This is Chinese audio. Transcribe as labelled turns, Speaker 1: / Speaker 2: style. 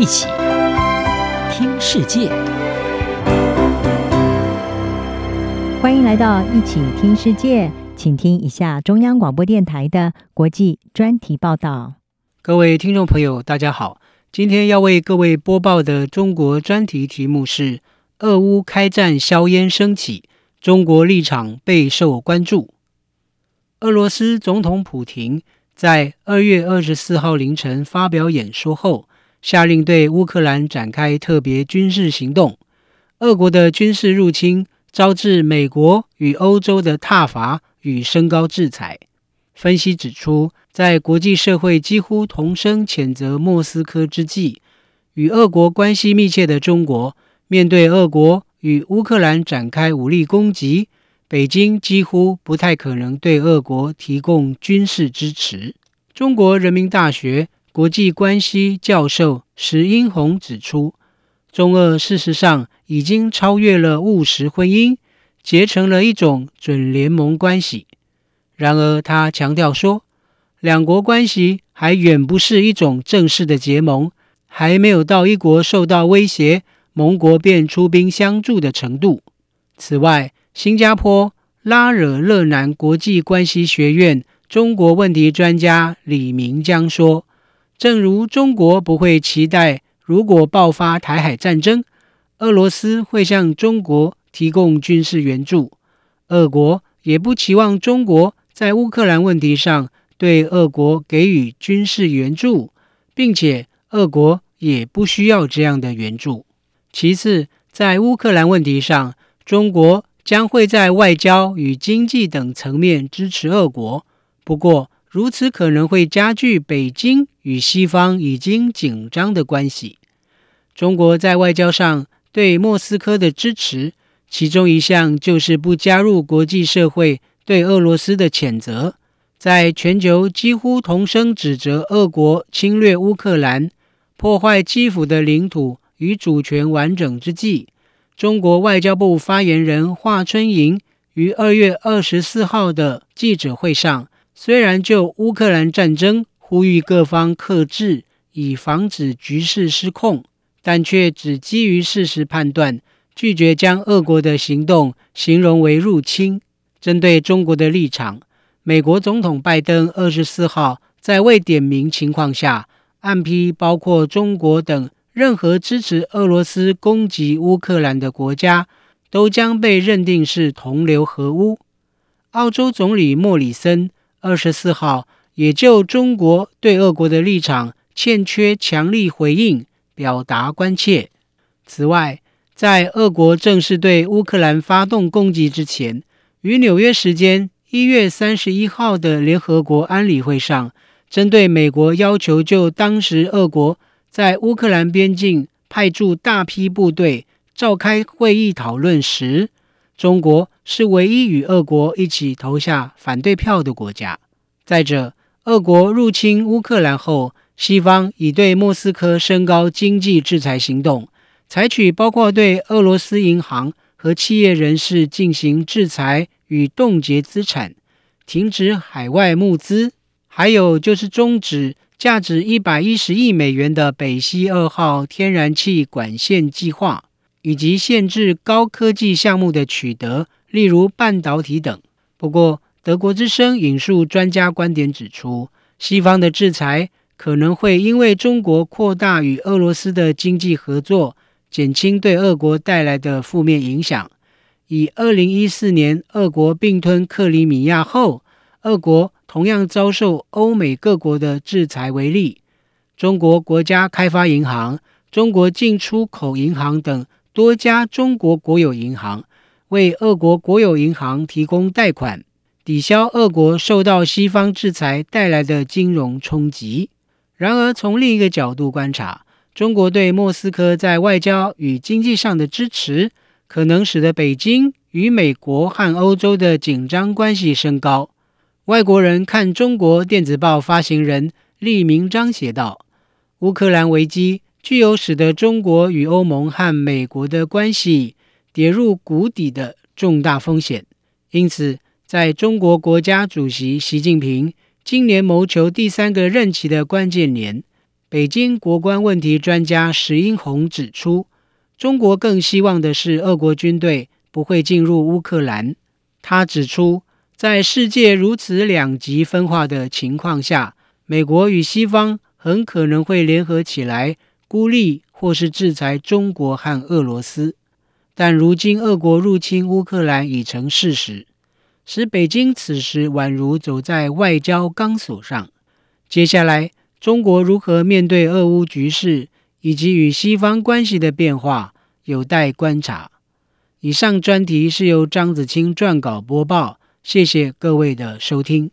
Speaker 1: 一起听世界，
Speaker 2: 欢迎来到一起听世界，请听一下中央广播电台的国际专题报道。
Speaker 3: 各位听众朋友，大家好，今天要为各位播报的中国专题题目是：俄乌开战，硝烟升起，中国立场备受关注。俄罗斯总统普廷在二月二十四号凌晨发表演说后，下令对乌克兰展开特别军事行动。俄国的军事入侵招致美国与欧洲的挞伐与升高制裁。分析指出，在国际社会几乎同声谴责莫斯科之际，与俄国关系密切的中国面对俄国与乌克兰展开武力攻击。北京几乎不太可能对俄国提供军事支持。中国人民大学国际关系教授石英红指出，中俄事实上已经超越了务实婚姻，结成了一种准联盟关系。然而，他强调说，两国关系还远不是一种正式的结盟，还没有到一国受到威胁，盟国便出兵相助的程度。此外，新加坡拉惹勒南国际关系学院中国问题专家李明江说：“正如中国不会期待，如果爆发台海战争，俄罗斯会向中国提供军事援助，俄国也不期望中国在乌克兰问题上对俄国给予军事援助，并且俄国也不需要这样的援助。其次，在乌克兰问题上，中国。”将会在外交与经济等层面支持俄国，不过如此可能会加剧北京与西方已经紧张的关系。中国在外交上对莫斯科的支持，其中一项就是不加入国际社会对俄罗斯的谴责。在全球几乎同声指责俄国侵略乌克兰、破坏基辅的领土与主权完整之际，中国外交部发言人华春莹于二月二十四号的记者会上，虽然就乌克兰战争呼吁各方克制，以防止局势失控，但却只基于事实判断，拒绝将俄国的行动形容为入侵。针对中国的立场，美国总统拜登二十四号在未点名情况下，暗批包括中国等。任何支持俄罗斯攻击乌克兰的国家，都将被认定是同流合污。澳洲总理莫里森二十四号也就中国对俄国的立场欠缺强力回应表达关切。此外，在俄国正式对乌克兰发动攻击之前，于纽约时间一月三十一号的联合国安理会上，针对美国要求就当时俄国。在乌克兰边境派驻大批部队，召开会议讨论时，中国是唯一与俄国一起投下反对票的国家。再者，俄国入侵乌克兰后，西方已对莫斯科升高经济制裁行动，采取包括对俄罗斯银行和企业人士进行制裁与冻结资产、停止海外募资，还有就是终止。价值一百一十亿美元的北溪二号天然气管线计划，以及限制高科技项目的取得，例如半导体等。不过，德国之声引述专家观点指出，西方的制裁可能会因为中国扩大与俄罗斯的经济合作，减轻对俄国带来的负面影响。以二零一四年俄国并吞克里米亚后，俄国同样遭受欧美各国的制裁为例，中国国家开发银行、中国进出口银行等多家中国国有银行为俄国国有银行提供贷款，抵消俄国受到西方制裁带来的金融冲击。然而，从另一个角度观察，中国对莫斯科在外交与经济上的支持，可能使得北京与美国和欧洲的紧张关系升高。外国人看中国电子报发行人厉明章写道：“乌克兰危机具有使得中国与欧盟和美国的关系跌入谷底的重大风险。因此，在中国国家主席习近平今年谋求第三个任期的关键年，北京国关问题专家石英红指出，中国更希望的是俄国军队不会进入乌克兰。他指出，在世界如此两极分化的情况下，美国与西方很可能会联合起来孤立或是制裁中国和俄罗斯。但如今，俄国入侵乌克兰已成事实，使北京此时宛如走在外交钢索上。接下来，中国如何面对俄乌局势以及与西方关系的变化，有待观察。以上专题是由张子清撰稿播报，谢谢各位的收听。